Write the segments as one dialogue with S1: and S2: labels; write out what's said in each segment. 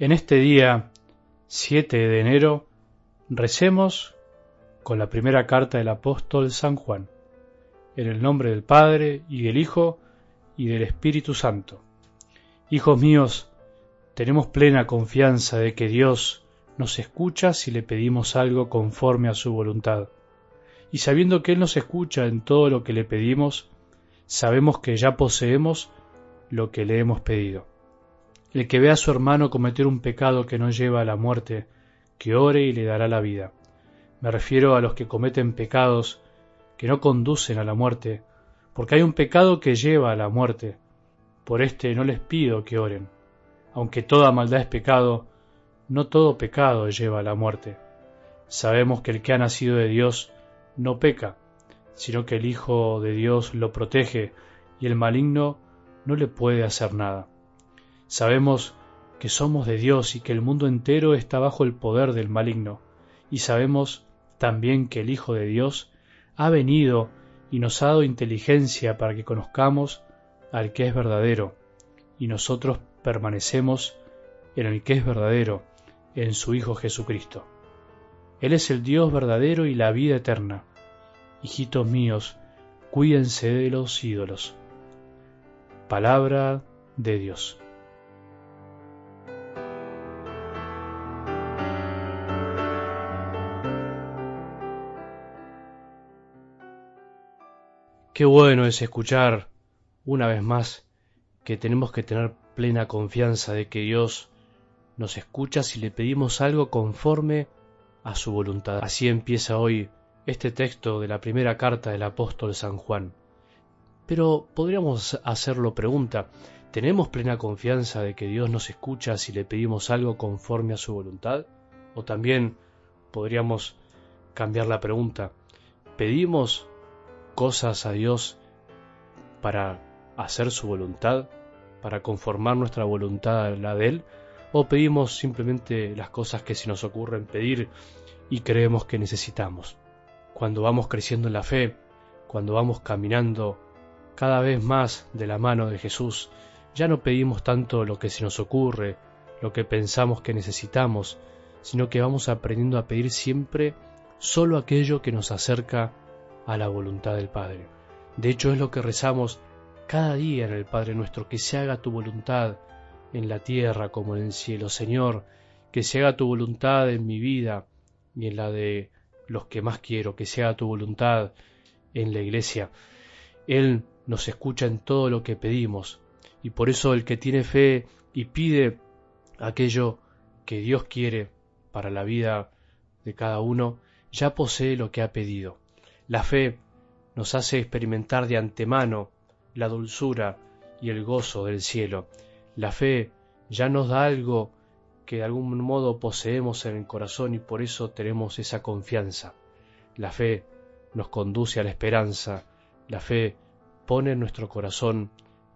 S1: En este día 7 de enero recemos con la primera carta del apóstol San Juan, en el nombre del Padre y del Hijo y del Espíritu Santo. Hijos míos, tenemos plena confianza de que Dios nos escucha si le pedimos algo conforme a su voluntad. Y sabiendo que Él nos escucha en todo lo que le pedimos, sabemos que ya poseemos lo que le hemos pedido. El que ve a su hermano cometer un pecado que no lleva a la muerte, que ore y le dará la vida. Me refiero a los que cometen pecados que no conducen a la muerte, porque hay un pecado que lleva a la muerte. Por este no les pido que oren. Aunque toda maldad es pecado, no todo pecado lleva a la muerte. Sabemos que el que ha nacido de Dios no peca, sino que el Hijo de Dios lo protege y el maligno no le puede hacer nada. Sabemos que somos de Dios y que el mundo entero está bajo el poder del maligno, y sabemos también que el Hijo de Dios ha venido y nos ha dado inteligencia para que conozcamos al que es verdadero, y nosotros permanecemos en el que es verdadero, en su Hijo Jesucristo. Él es el Dios verdadero y la vida eterna. Hijitos míos, cuídense de los ídolos. Palabra de Dios. Qué bueno es escuchar una vez más que tenemos que tener plena confianza de que Dios nos escucha si le pedimos algo conforme a su voluntad. Así empieza hoy este texto de la primera carta del apóstol San Juan. Pero podríamos hacerlo pregunta, ¿tenemos plena confianza de que Dios nos escucha si le pedimos algo conforme a su voluntad? O también podríamos cambiar la pregunta, ¿pedimos cosas a Dios para hacer su voluntad, para conformar nuestra voluntad a la de Él, o pedimos simplemente las cosas que se nos ocurren pedir y creemos que necesitamos. Cuando vamos creciendo en la fe, cuando vamos caminando cada vez más de la mano de Jesús, ya no pedimos tanto lo que se nos ocurre, lo que pensamos que necesitamos, sino que vamos aprendiendo a pedir siempre solo aquello que nos acerca a la voluntad del Padre. De hecho es lo que rezamos cada día en el Padre nuestro, que se haga tu voluntad en la tierra como en el cielo. Señor, que se haga tu voluntad en mi vida y en la de los que más quiero, que se haga tu voluntad en la iglesia. Él nos escucha en todo lo que pedimos y por eso el que tiene fe y pide aquello que Dios quiere para la vida de cada uno, ya posee lo que ha pedido. La fe nos hace experimentar de antemano la dulzura y el gozo del cielo. La fe ya nos da algo que de algún modo poseemos en el corazón y por eso tenemos esa confianza. La fe nos conduce a la esperanza, la fe pone en nuestro corazón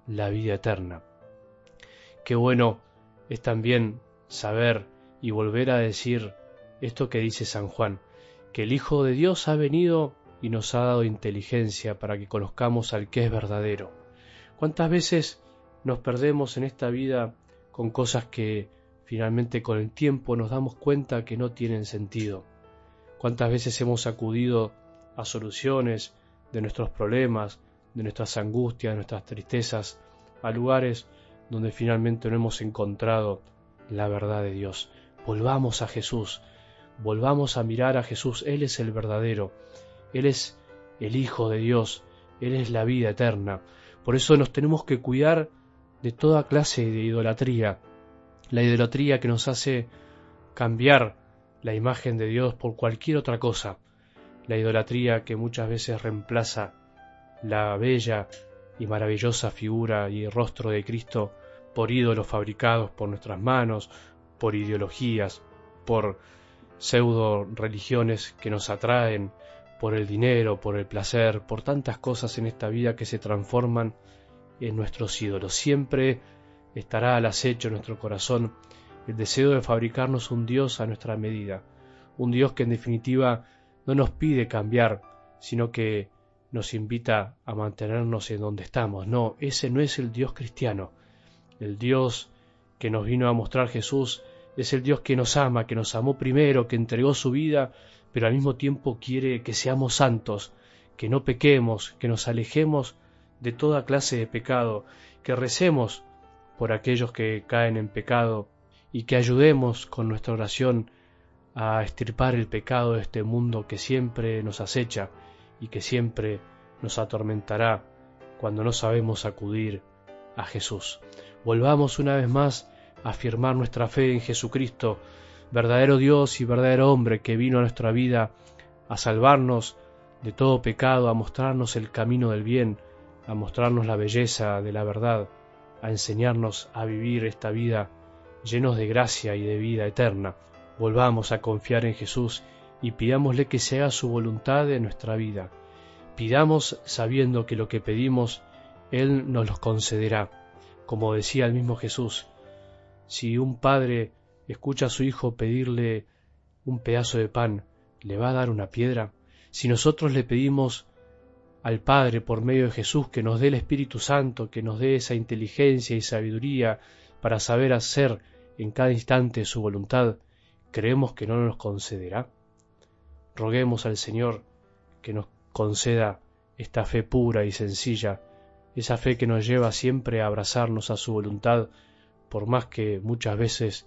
S1: la vida eterna. Qué bueno es también saber y volver a decir esto que dice San Juan, que el Hijo de Dios ha venido y nos ha dado inteligencia para que conozcamos al que es verdadero. ¿Cuántas veces nos perdemos en esta vida con cosas que finalmente con el tiempo nos damos cuenta que no tienen sentido? ¿Cuántas veces hemos acudido a soluciones de nuestros problemas, de nuestras angustias, de nuestras tristezas, a lugares donde finalmente no hemos encontrado la verdad de Dios? Volvamos a Jesús, volvamos a mirar a Jesús, Él es el verdadero, él es el Hijo de Dios, Él es la vida eterna. Por eso nos tenemos que cuidar de toda clase de idolatría, la idolatría que nos hace cambiar la imagen de Dios por cualquier otra cosa, la idolatría que muchas veces reemplaza la bella y maravillosa figura y rostro de Cristo por ídolos fabricados por nuestras manos, por ideologías, por pseudo religiones que nos atraen por el dinero, por el placer, por tantas cosas en esta vida que se transforman en nuestros ídolos. Siempre estará al acecho en nuestro corazón el deseo de fabricarnos un Dios a nuestra medida, un Dios que en definitiva no nos pide cambiar, sino que nos invita a mantenernos en donde estamos. No, ese no es el Dios cristiano. El Dios que nos vino a mostrar Jesús Es el Dios que nos ama, que nos amó primero, que entregó su vida, pero al mismo tiempo quiere que seamos santos, que no pequemos, que nos alejemos de toda clase de pecado, que recemos por aquellos que caen en pecado y que ayudemos con nuestra oración a estirpar el pecado de este mundo que siempre nos acecha y que siempre nos atormentará cuando no sabemos acudir a Jesús. Volvamos una vez más a afirmar nuestra fe en Jesucristo, verdadero Dios y verdadero hombre que vino a nuestra vida a salvarnos de todo pecado, a mostrarnos el camino del bien, a mostrarnos la belleza de la verdad, a enseñarnos a vivir esta vida llenos de gracia y de vida eterna. Volvamos a confiar en Jesús y pidámosle que sea su voluntad en nuestra vida. Pidamos sabiendo que lo que pedimos Él nos lo concederá. Como decía el mismo Jesús, si un padre escucha a su hijo pedirle un pedazo de pan, ¿le va a dar una piedra? Si nosotros le pedimos al Padre por medio de Jesús que nos dé el Espíritu Santo, que nos dé esa inteligencia y sabiduría para saber hacer en cada instante su voluntad, creemos que no nos concederá. Roguemos al Señor que nos conceda esta fe pura y sencilla, esa fe que nos lleva siempre a abrazarnos a su voluntad, por más que muchas veces